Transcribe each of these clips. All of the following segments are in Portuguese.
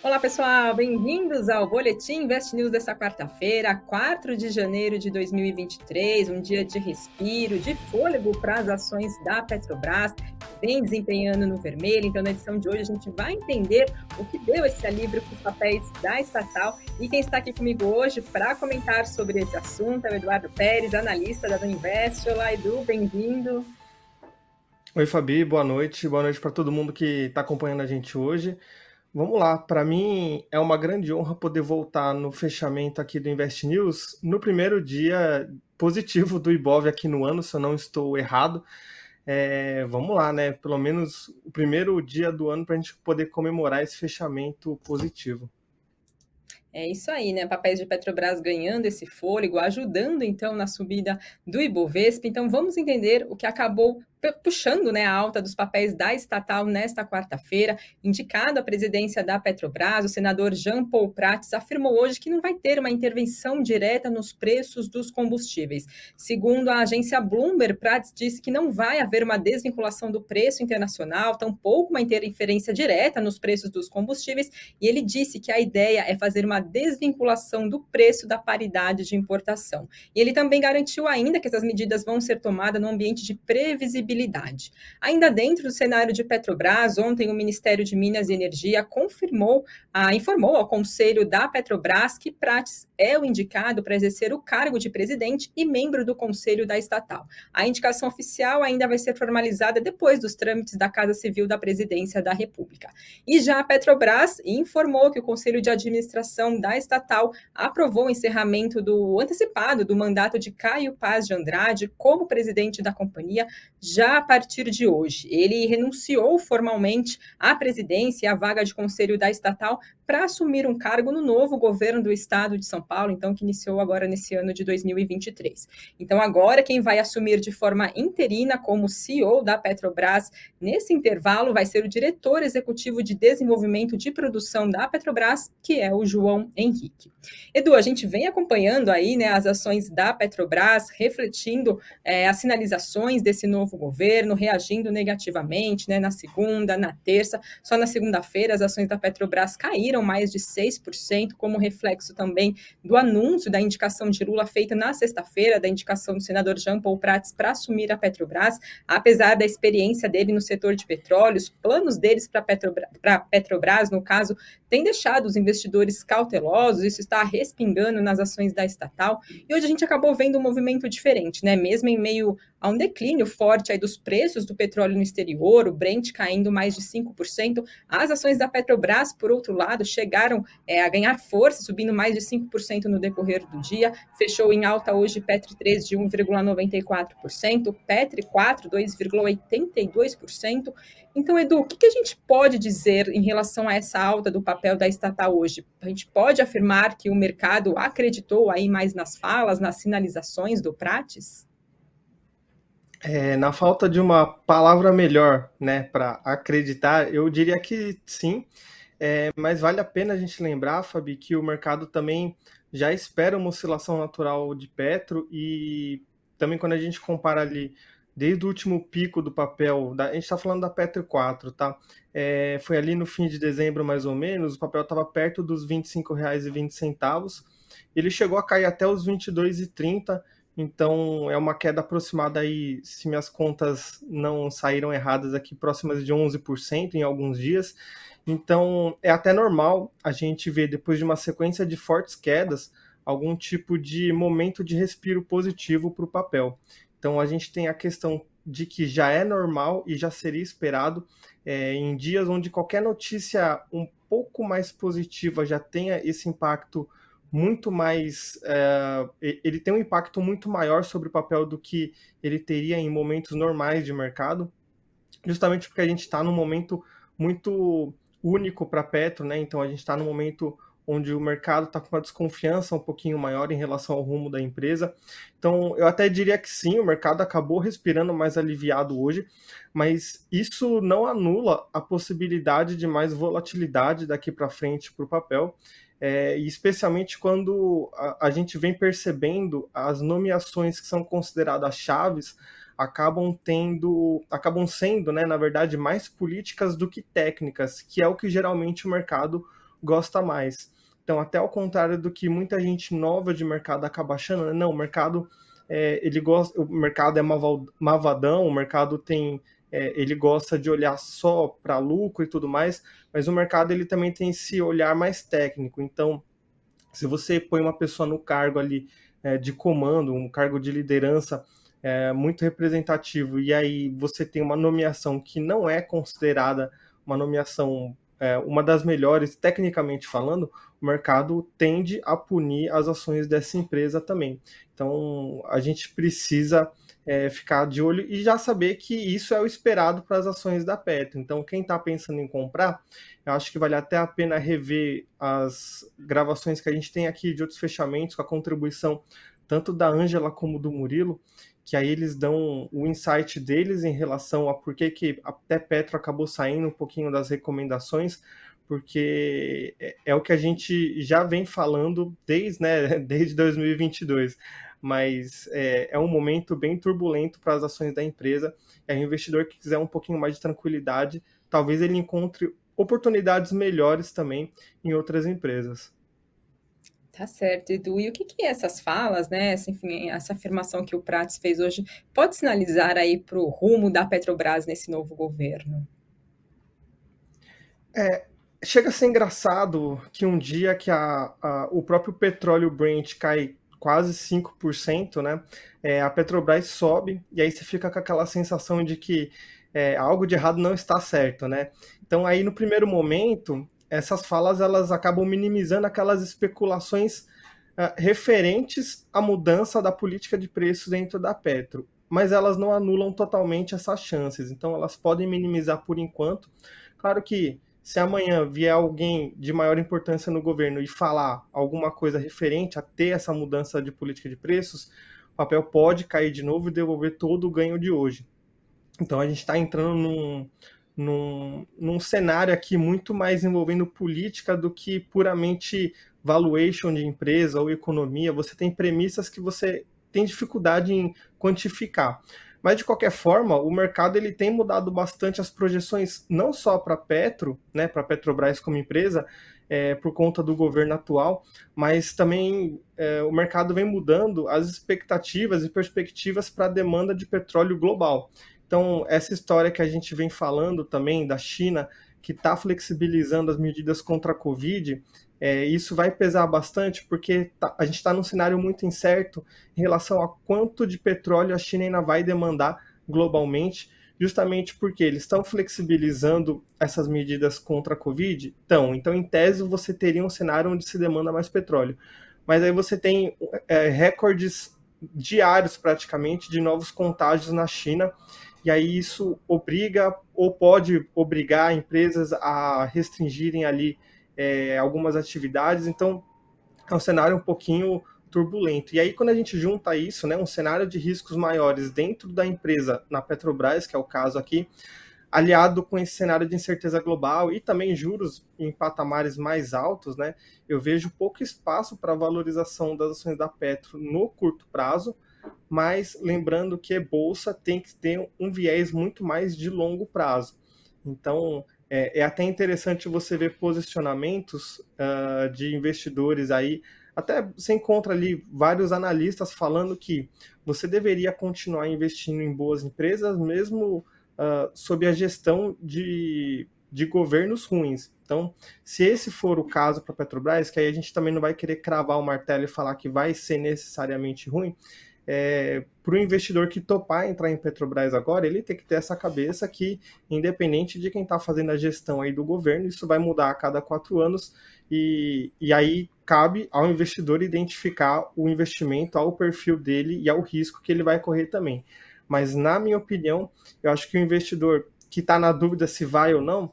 Olá, pessoal, bem-vindos ao Boletim Invest News desta quarta-feira, 4 de janeiro de 2023, um dia de respiro, de fôlego para as ações da Petrobras, vem desempenhando no vermelho. Então, na edição de hoje, a gente vai entender o que deu esse alívio para os papéis da estatal. E quem está aqui comigo hoje para comentar sobre esse assunto é o Eduardo Pérez, analista da Invest. Olá, Edu, bem-vindo. Oi, Fabi, boa noite. Boa noite para todo mundo que está acompanhando a gente hoje. Vamos lá, para mim é uma grande honra poder voltar no fechamento aqui do Invest News no primeiro dia positivo do Ibov aqui no ano, se eu não estou errado. É, vamos lá, né? Pelo menos o primeiro dia do ano para a gente poder comemorar esse fechamento positivo. É isso aí, né? Papéis de Petrobras ganhando esse fôlego, ajudando então na subida do Ibovespa. Então vamos entender o que acabou puxando né, a alta dos papéis da estatal nesta quarta-feira, indicado à presidência da Petrobras, o senador Jean Paul Prats afirmou hoje que não vai ter uma intervenção direta nos preços dos combustíveis. Segundo a agência Bloomberg, Prats disse que não vai haver uma desvinculação do preço internacional, tampouco uma interferência direta nos preços dos combustíveis, e ele disse que a ideia é fazer uma desvinculação do preço da paridade de importação. E ele também garantiu ainda que essas medidas vão ser tomadas no ambiente de previsibilidade credibilidade. Ainda dentro do cenário de Petrobras, ontem o Ministério de Minas e Energia confirmou, ah, informou ao Conselho da Petrobras que Prates é o indicado para exercer o cargo de presidente e membro do Conselho da estatal. A indicação oficial ainda vai ser formalizada depois dos trâmites da Casa Civil da Presidência da República. E já a Petrobras informou que o Conselho de Administração da estatal aprovou o encerramento do antecipado do mandato de Caio Paz de Andrade como presidente da companhia, já a partir de hoje. Ele renunciou formalmente à presidência e à vaga de conselho da estatal para assumir um cargo no novo governo do estado de São Paulo, então que iniciou agora nesse ano de 2023. Então agora quem vai assumir de forma interina como CEO da Petrobras nesse intervalo vai ser o diretor executivo de desenvolvimento de produção da Petrobras, que é o João Henrique. Edu, a gente vem acompanhando aí né, as ações da Petrobras, refletindo é, as sinalizações desse novo governo, reagindo negativamente né, na segunda, na terça. Só na segunda-feira as ações da Petrobras caíram mais de 6%, como reflexo também do anúncio da indicação de Lula feita na sexta-feira, da indicação do senador Jean Paul Prats para assumir a Petrobras, apesar da experiência dele no setor de petróleo, os planos deles para Petrobras, Petrobras, no caso, têm deixado os investidores cautelosos, isso está respingando nas ações da estatal, e hoje a gente acabou vendo um movimento diferente, né? Mesmo em meio a um declínio forte aí dos preços do petróleo no exterior, o Brent caindo mais de 5%, as ações da Petrobras, por outro lado, chegaram é, a ganhar força, subindo mais de 5% no decorrer do dia, fechou em alta hoje Petri 3 de 1,94%, Petri 4, 2,82%. Então, Edu, o que, que a gente pode dizer em relação a essa alta do papel da estatal hoje? A gente pode afirmar que o mercado acreditou aí mais nas falas, nas sinalizações do Prates? É, na falta de uma palavra melhor, né, para acreditar, eu diria que sim. É, mas vale a pena a gente lembrar, Fabi, que o mercado também já espera uma oscilação natural de Petro e também quando a gente compara ali desde o último pico do papel, da, a gente está falando da Petro 4, tá? É, foi ali no fim de dezembro mais ou menos, o papel estava perto dos R$ 25,20, ele chegou a cair até os R$ 22,30 então é uma queda aproximada aí, se minhas contas não saíram erradas aqui, próximas de 11% em alguns dias. Então é até normal a gente ver depois de uma sequência de fortes quedas algum tipo de momento de respiro positivo para o papel. Então a gente tem a questão de que já é normal e já seria esperado é, em dias onde qualquer notícia um pouco mais positiva já tenha esse impacto muito mais. É, ele tem um impacto muito maior sobre o papel do que ele teria em momentos normais de mercado, justamente porque a gente está num momento muito único para Petro, né? Então a gente está num momento onde o mercado está com uma desconfiança um pouquinho maior em relação ao rumo da empresa. Então, eu até diria que sim, o mercado acabou respirando mais aliviado hoje, mas isso não anula a possibilidade de mais volatilidade daqui para frente para o papel é, especialmente quando a, a, gente vem percebendo as nomeações que são consideradas chaves acabam tendo, acabam sendo, né, na verdade, mais políticas do que técnicas, que é o que geralmente o mercado gosta mais. Então, até ao contrário do que muita gente nova de mercado acaba achando, né? não, o mercado é, ele gosta, o mercado é mavadão, o mercado tem é, ele gosta de olhar só para lucro e tudo mais, mas o mercado ele também tem esse olhar mais técnico. Então, se você põe uma pessoa no cargo ali é, de comando, um cargo de liderança é, muito representativo, e aí você tem uma nomeação que não é considerada uma nomeação é, uma das melhores, tecnicamente falando, o mercado tende a punir as ações dessa empresa também. Então, a gente precisa é, ficar de olho e já saber que isso é o esperado para as ações da Petro. Então, quem está pensando em comprar, eu acho que vale até a pena rever as gravações que a gente tem aqui de outros fechamentos, com a contribuição tanto da Ângela como do Murilo, que aí eles dão o insight deles em relação a por que, que até Petro acabou saindo um pouquinho das recomendações, porque é, é o que a gente já vem falando desde, né, desde 2022 mas é, é um momento bem turbulento para as ações da empresa. É um investidor que quiser um pouquinho mais de tranquilidade, talvez ele encontre oportunidades melhores também em outras empresas. Tá certo, Edu. E o que, que essas falas, né? Essa, enfim, essa afirmação que o Prates fez hoje pode sinalizar aí para o rumo da Petrobras nesse novo governo? É, chega a ser engraçado que um dia que a, a, o próprio petróleo Brent cai quase 5%, né? É, a Petrobras sobe e aí você fica com aquela sensação de que é, algo de errado não está certo, né? Então aí no primeiro momento essas falas elas acabam minimizando aquelas especulações uh, referentes à mudança da política de preços dentro da Petro, mas elas não anulam totalmente essas chances. Então elas podem minimizar por enquanto. Claro que se amanhã vier alguém de maior importância no governo e falar alguma coisa referente a ter essa mudança de política de preços, o papel pode cair de novo e devolver todo o ganho de hoje. Então a gente está entrando num, num, num cenário aqui muito mais envolvendo política do que puramente valuation de empresa ou economia. Você tem premissas que você tem dificuldade em quantificar. Mas de qualquer forma, o mercado ele tem mudado bastante as projeções, não só para Petro, né, para Petrobras como empresa, é, por conta do governo atual, mas também é, o mercado vem mudando as expectativas e perspectivas para a demanda de petróleo global. Então, essa história que a gente vem falando também da China, que está flexibilizando as medidas contra a Covid, é, isso vai pesar bastante porque tá, a gente está num cenário muito incerto em relação a quanto de petróleo a China ainda vai demandar globalmente, justamente porque eles estão flexibilizando essas medidas contra a Covid. Então, então, em tese, você teria um cenário onde se demanda mais petróleo. Mas aí você tem é, recordes diários praticamente de novos contágios na China e aí isso obriga ou pode obrigar empresas a restringirem ali é, algumas atividades, então é um cenário um pouquinho turbulento. E aí, quando a gente junta isso, né, um cenário de riscos maiores dentro da empresa, na Petrobras, que é o caso aqui, aliado com esse cenário de incerteza global e também juros em patamares mais altos, né, eu vejo pouco espaço para valorização das ações da Petro no curto prazo, mas lembrando que bolsa tem que ter um viés muito mais de longo prazo. Então, é, é até interessante você ver posicionamentos uh, de investidores aí. Até você encontra ali vários analistas falando que você deveria continuar investindo em boas empresas, mesmo uh, sob a gestão de, de governos ruins. Então, se esse for o caso para a Petrobras, que aí a gente também não vai querer cravar o martelo e falar que vai ser necessariamente ruim, é, para o investidor que topar entrar em Petrobras agora, ele tem que ter essa cabeça que, independente de quem está fazendo a gestão aí do governo, isso vai mudar a cada quatro anos e, e aí cabe ao investidor identificar o investimento, ao perfil dele e ao risco que ele vai correr também. Mas, na minha opinião, eu acho que o investidor que está na dúvida se vai ou não,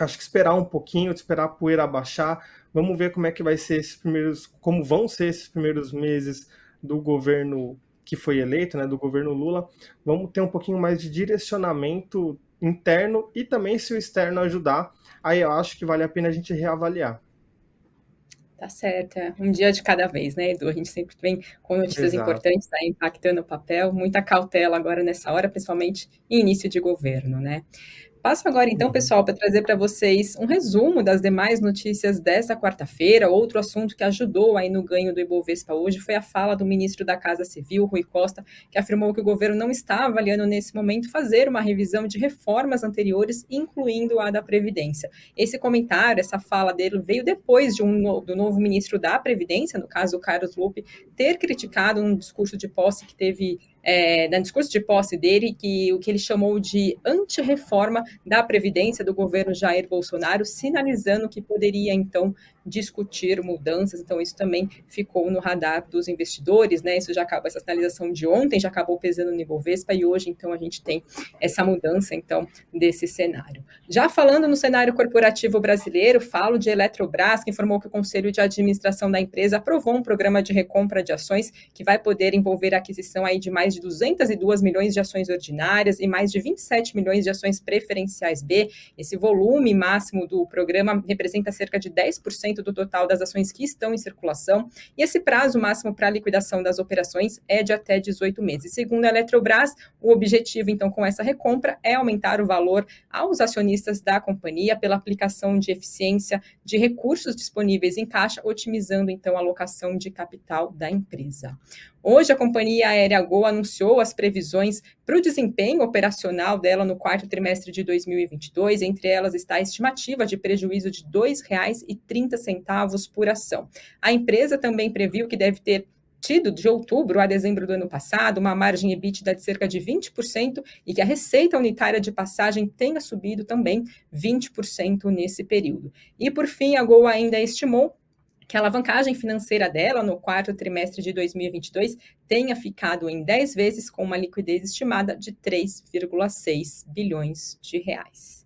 acho que esperar um pouquinho, esperar a poeira baixar, vamos ver como é que vai ser esses primeiros, como vão ser esses primeiros meses do governo que foi eleito, né, do governo Lula, vamos ter um pouquinho mais de direcionamento interno e também se o externo ajudar, aí eu acho que vale a pena a gente reavaliar. Tá certo, é um dia de cada vez, né, Edu? A gente sempre vem com notícias Exato. importantes, tá impactando o papel, muita cautela agora nessa hora, principalmente em início de governo, né? Passo agora, então, pessoal, para trazer para vocês um resumo das demais notícias dessa quarta-feira. Outro assunto que ajudou aí no ganho do Ibovespa hoje foi a fala do ministro da Casa Civil, Rui Costa, que afirmou que o governo não está avaliando nesse momento fazer uma revisão de reformas anteriores, incluindo a da Previdência. Esse comentário, essa fala dele veio depois de um, do novo ministro da Previdência, no caso, o Carlos Lupe, ter criticado um discurso de posse que teve é, no discurso de posse dele, que o que ele chamou de anti-reforma da Previdência do governo Jair Bolsonaro, sinalizando que poderia, então, discutir mudanças, então isso também ficou no radar dos investidores, né? Isso já acabou, essa sinalização de ontem já acabou pesando no Ibovespa e hoje, então, a gente tem essa mudança, então, desse cenário. Já falando no cenário corporativo brasileiro, falo de Eletrobras, que informou que o Conselho de Administração da empresa aprovou um programa de recompra de ações que vai poder envolver a aquisição aí de mais de 202 milhões de ações ordinárias e mais de 27 milhões de ações preferenciais B. Esse volume máximo do programa representa cerca de 10% do total das ações que estão em circulação, e esse prazo máximo para a liquidação das operações é de até 18 meses. Segundo a Eletrobras, o objetivo, então, com essa recompra é aumentar o valor aos acionistas da companhia pela aplicação de eficiência de recursos disponíveis em caixa, otimizando, então, a alocação de capital da empresa. Hoje, a companhia aérea Gol anunciou as previsões para o desempenho operacional dela no quarto trimestre de 2022. Entre elas está a estimativa de prejuízo de R$ 2,30 por ação. A empresa também previu que deve ter tido de outubro a dezembro do ano passado uma margem EBITDA de cerca de 20% e que a receita unitária de passagem tenha subido também 20% nesse período. E por fim, a Gol ainda estimou que a alavancagem financeira dela no quarto trimestre de 2022 tenha ficado em 10 vezes com uma liquidez estimada de 3,6 bilhões de reais.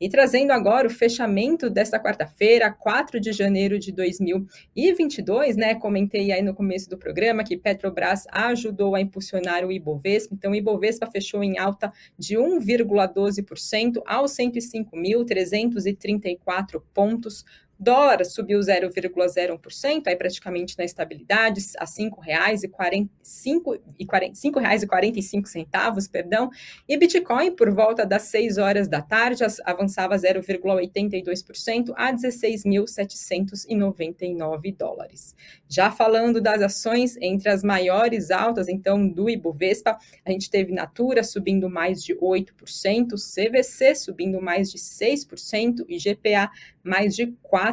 E trazendo agora o fechamento desta quarta-feira, 4 de janeiro de 2022, né? Comentei aí no começo do programa que Petrobras ajudou a impulsionar o Ibovespa. Então, o Ibovespa fechou em alta de 1,12% aos 105.334 pontos Dólar subiu 0,01%, aí praticamente na estabilidade, a R$ 5,45, perdão, e Bitcoin, por volta das 6 horas da tarde, avançava 0,82% a 16.799 dólares. Já falando das ações, entre as maiores altas, então, do Ibovespa, a gente teve Natura subindo mais de 8%, CVC subindo mais de 6% e GPA mais de 4%.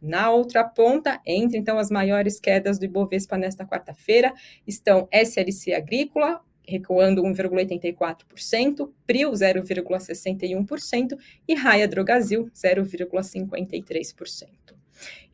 Na outra ponta, entre então as maiores quedas do Ibovespa nesta quarta-feira, estão SLC Agrícola, recuando 1,84%, Prio 0,61% e Raia Drogazil 0,53%.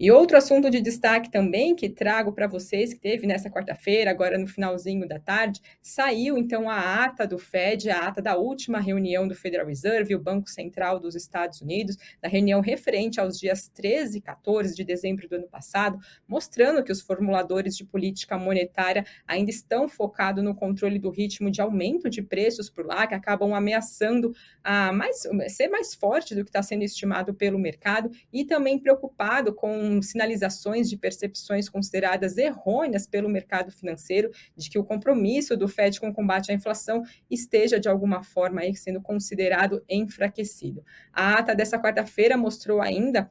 E outro assunto de destaque também que trago para vocês, que teve nessa quarta-feira, agora no finalzinho da tarde, saiu então a ata do Fed, a ata da última reunião do Federal Reserve, o Banco Central dos Estados Unidos, da reunião referente aos dias 13 e 14 de dezembro do ano passado, mostrando que os formuladores de política monetária ainda estão focados no controle do ritmo de aumento de preços por lá, que acabam ameaçando a mais, ser mais forte do que está sendo estimado pelo mercado, e também preocupado com sinalizações de percepções consideradas errôneas pelo mercado financeiro de que o compromisso do Fed com o combate à inflação esteja de alguma forma aí sendo considerado enfraquecido. A ata dessa quarta-feira mostrou ainda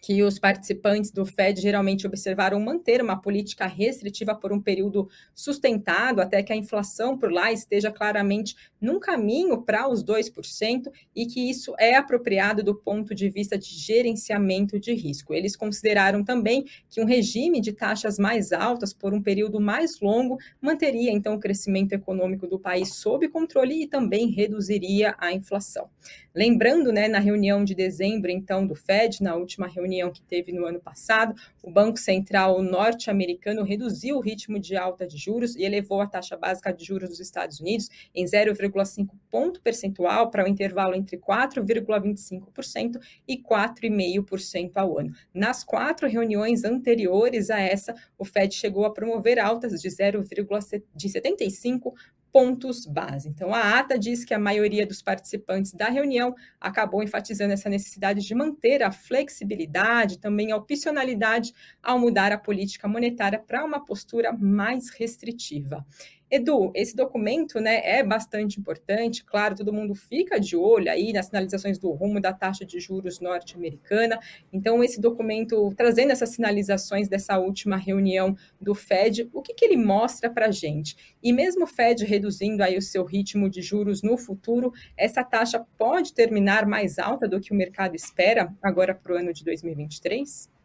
que os participantes do Fed geralmente observaram manter uma política restritiva por um período sustentado até que a inflação por lá esteja claramente num caminho para os 2% e que isso é apropriado do ponto de vista de gerenciamento de risco. Eles consideraram também que um regime de taxas mais altas por um período mais longo manteria então o crescimento econômico do país sob controle e também reduziria a inflação. Lembrando, né, na reunião de dezembro então do Fed, na última reunião que teve no ano passado, o Banco Central norte-americano reduziu o ritmo de alta de juros e elevou a taxa básica de juros dos Estados Unidos em 0,5 ponto percentual para o um intervalo entre 4,25% e 4,5% ao ano. Nas quatro reuniões anteriores a essa, o Fed chegou a promover altas de 0,75 pontos base. Então, a ata diz que a maioria dos participantes da reunião acabou enfatizando essa necessidade de manter a flexibilidade, também a opcionalidade ao mudar a política monetária para uma postura mais restritiva. Edu, esse documento né, é bastante importante, claro, todo mundo fica de olho aí nas sinalizações do rumo da taxa de juros norte-americana. Então, esse documento, trazendo essas sinalizações dessa última reunião do Fed, o que, que ele mostra para a gente? E mesmo o Fed reduzindo aí o seu ritmo de juros no futuro, essa taxa pode terminar mais alta do que o mercado espera agora para o ano de 2023?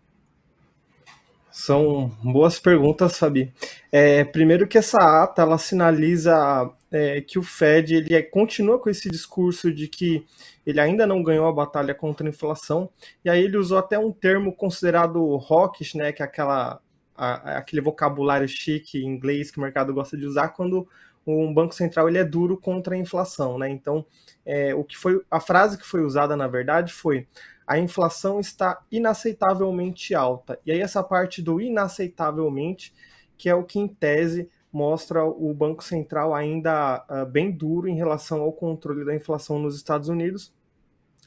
São boas perguntas, Fabi. É, primeiro que essa ata ela sinaliza é, que o Fed ele é, continua com esse discurso de que ele ainda não ganhou a batalha contra a inflação, e aí ele usou até um termo considerado hawkish, né, que é aquela, a, aquele vocabulário chique em inglês que o mercado gosta de usar quando um banco central ele é duro contra a inflação, né? Então, é, o que foi a frase que foi usada na verdade foi a inflação está inaceitavelmente alta. E aí essa parte do inaceitavelmente, que é o que em tese mostra o Banco Central ainda uh, bem duro em relação ao controle da inflação nos Estados Unidos.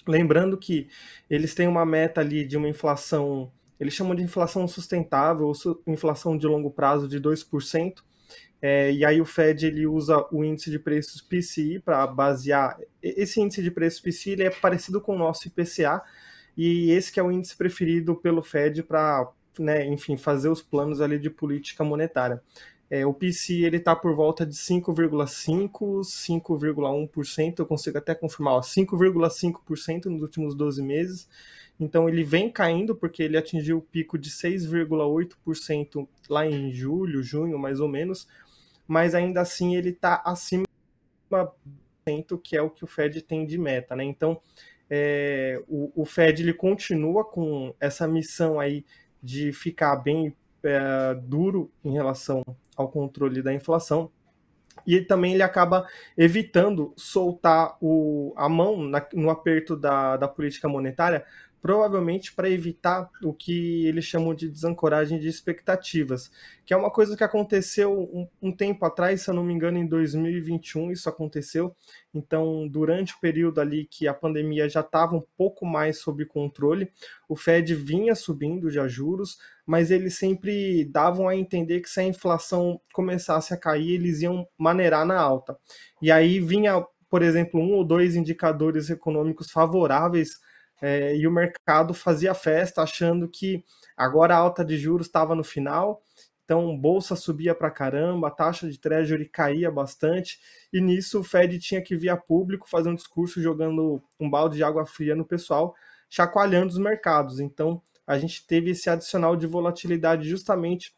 Lembrando que eles têm uma meta ali de uma inflação, eles chamam de inflação sustentável, ou inflação de longo prazo de 2%. É, e aí o Fed ele usa o índice de preços PCI para basear. Esse índice de preços PCI ele é parecido com o nosso IPCA, e esse que é o índice preferido pelo Fed para, né, enfim, fazer os planos ali de política monetária. É, o PCI ele está por volta de 5,5%, 5,1%, eu consigo até confirmar, 5,5% nos últimos 12 meses. Então ele vem caindo porque ele atingiu o pico de 6,8% lá em julho, junho, mais ou menos, mas ainda assim ele está acima do que é o que o Fed tem de meta, né? Então é, o, o, Fed ele continua com essa missão aí de ficar bem é, duro em relação ao controle da inflação e também ele acaba evitando soltar o, a mão na, no aperto da, da política monetária provavelmente para evitar o que eles chamam de desancoragem de expectativas, que é uma coisa que aconteceu um, um, tempo atrás, se eu não me engano, em 2021 isso aconteceu. Então, durante o período ali que a pandemia já estava um pouco mais sob controle, o Fed vinha subindo já juros, mas eles sempre davam a entender que se a inflação começasse a cair, eles iam maneirar na alta. E aí vinha, por exemplo, um ou dois indicadores econômicos favoráveis é, e o mercado fazia festa achando que agora a alta de juros estava no final, então bolsa subia para caramba, a taxa de treasury caía bastante, e nisso o Fed tinha que vir a público fazer um discurso jogando um balde de água fria no pessoal, chacoalhando os mercados. Então a gente teve esse adicional de volatilidade justamente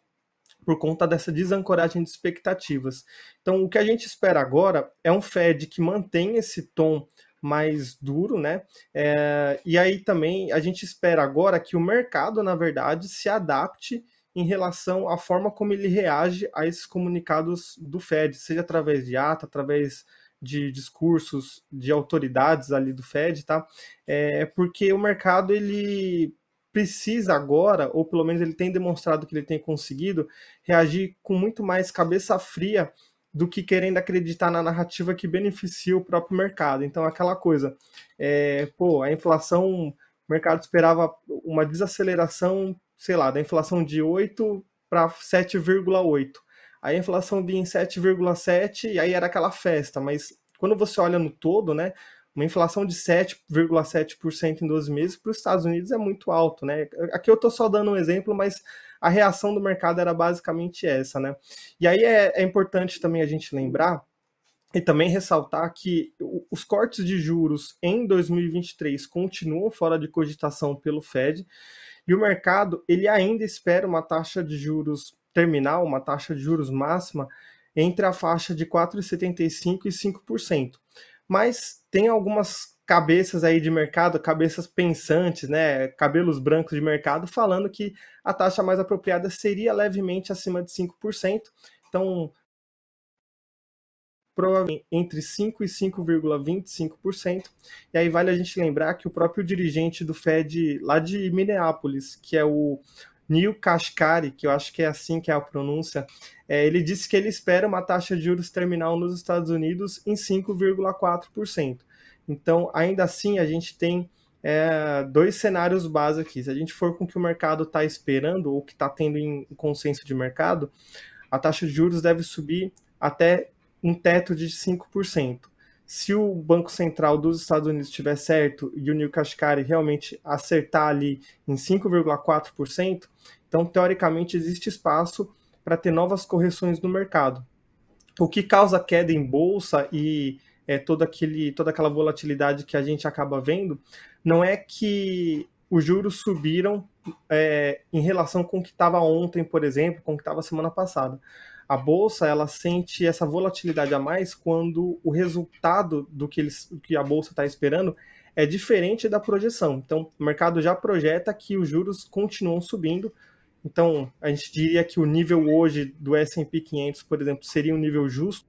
por conta dessa desancoragem de expectativas. Então, o que a gente espera agora é um Fed que mantém esse tom mais duro, né? É, e aí também a gente espera agora que o mercado, na verdade, se adapte em relação à forma como ele reage a esses comunicados do Fed, seja através de ata, através de discursos de autoridades ali do Fed, tá? É porque o mercado ele precisa agora, ou pelo menos ele tem demonstrado que ele tem conseguido, reagir com muito mais cabeça fria do que querendo acreditar na narrativa que beneficia o próprio mercado. Então, aquela coisa, é, pô, a inflação, o mercado esperava uma desaceleração, sei lá, da inflação de 8 para 7,8. Aí a inflação vinha em 7,7 e aí era aquela festa, mas quando você olha no todo, né, uma inflação de 7,7% em 12 meses para os Estados Unidos é muito alto, né? Aqui eu estou só dando um exemplo, mas a reação do mercado era basicamente essa, né? E aí é, é importante também a gente lembrar e também ressaltar que os cortes de juros em 2023 continuam fora de cogitação pelo Fed e o mercado ele ainda espera uma taxa de juros terminal, uma taxa de juros máxima entre a faixa de 4,75% e 5%. Mas tem algumas cabeças aí de mercado, cabeças pensantes, né, cabelos brancos de mercado, falando que a taxa mais apropriada seria levemente acima de 5%. Então, provavelmente entre 5 e 5,25%. E aí vale a gente lembrar que o próprio dirigente do Fed lá de Minneapolis, que é o Neil Kashkari, que eu acho que é assim que é a pronúncia, é, ele disse que ele espera uma taxa de juros terminal nos Estados Unidos em 5,4%. Então, ainda assim, a gente tem é, dois cenários básicos aqui. Se a gente for com o que o mercado está esperando, ou que está tendo em consenso de mercado, a taxa de juros deve subir até um teto de 5%. Se o Banco Central dos Estados Unidos estiver certo e o Neil Kashkari realmente acertar ali em 5,4%, então teoricamente existe espaço para ter novas correções no mercado. O que causa queda em bolsa e é, todo aquele, toda aquela volatilidade que a gente acaba vendo não é que os juros subiram é, em relação com o que estava ontem, por exemplo, com o que estava semana passada a bolsa ela sente essa volatilidade a mais quando o resultado do que, eles, que a bolsa está esperando é diferente da projeção. Então, o mercado já projeta que os juros continuam subindo. Então, a gente diria que o nível hoje do S&P 500, por exemplo, seria um nível justo,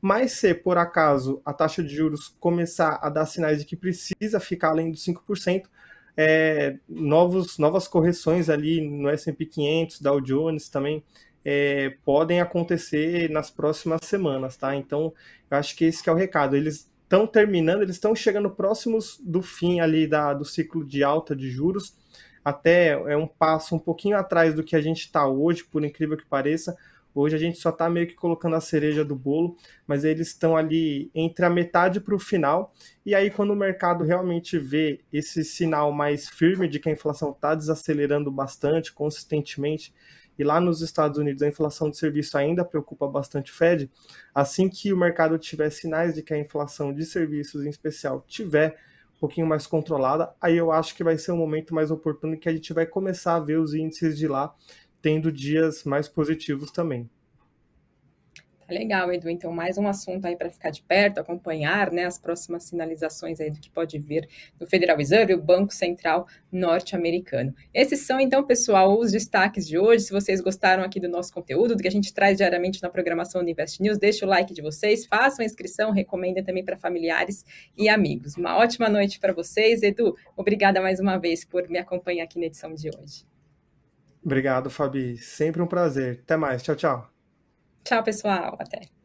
mas se por acaso a taxa de juros começar a dar sinais de que precisa ficar além dos 5%, é, novos, novas correções ali no S&P 500, Dow Jones também é, podem acontecer nas próximas semanas, tá? Então, eu acho que esse que é o recado. Eles estão terminando, eles estão chegando próximos do fim ali da, do ciclo de alta de juros, até é um passo um pouquinho atrás do que a gente está hoje, por incrível que pareça, Hoje a gente só está meio que colocando a cereja do bolo, mas eles estão ali entre a metade para o final. E aí, quando o mercado realmente vê esse sinal mais firme de que a inflação está desacelerando bastante, consistentemente, e lá nos Estados Unidos a inflação de serviço ainda preocupa bastante o Fed, assim que o mercado tiver sinais de que a inflação de serviços em especial tiver um pouquinho mais controlada, aí eu acho que vai ser um momento mais oportuno que a gente vai começar a ver os índices de lá tendo dias mais positivos também. Tá legal, Edu. Então, mais um assunto aí para ficar de perto, acompanhar né, as próximas sinalizações aí do que pode vir do Federal Reserve, o Banco Central norte-americano. Esses são, então, pessoal, os destaques de hoje. Se vocês gostaram aqui do nosso conteúdo, do que a gente traz diariamente na programação do Invest News, deixe o like de vocês, façam a inscrição, recomendem também para familiares e amigos. Uma ótima noite para vocês. Edu, obrigada mais uma vez por me acompanhar aqui na edição de hoje. Obrigado, Fabi. Sempre um prazer. Até mais. Tchau, tchau. Tchau, pessoal. Até.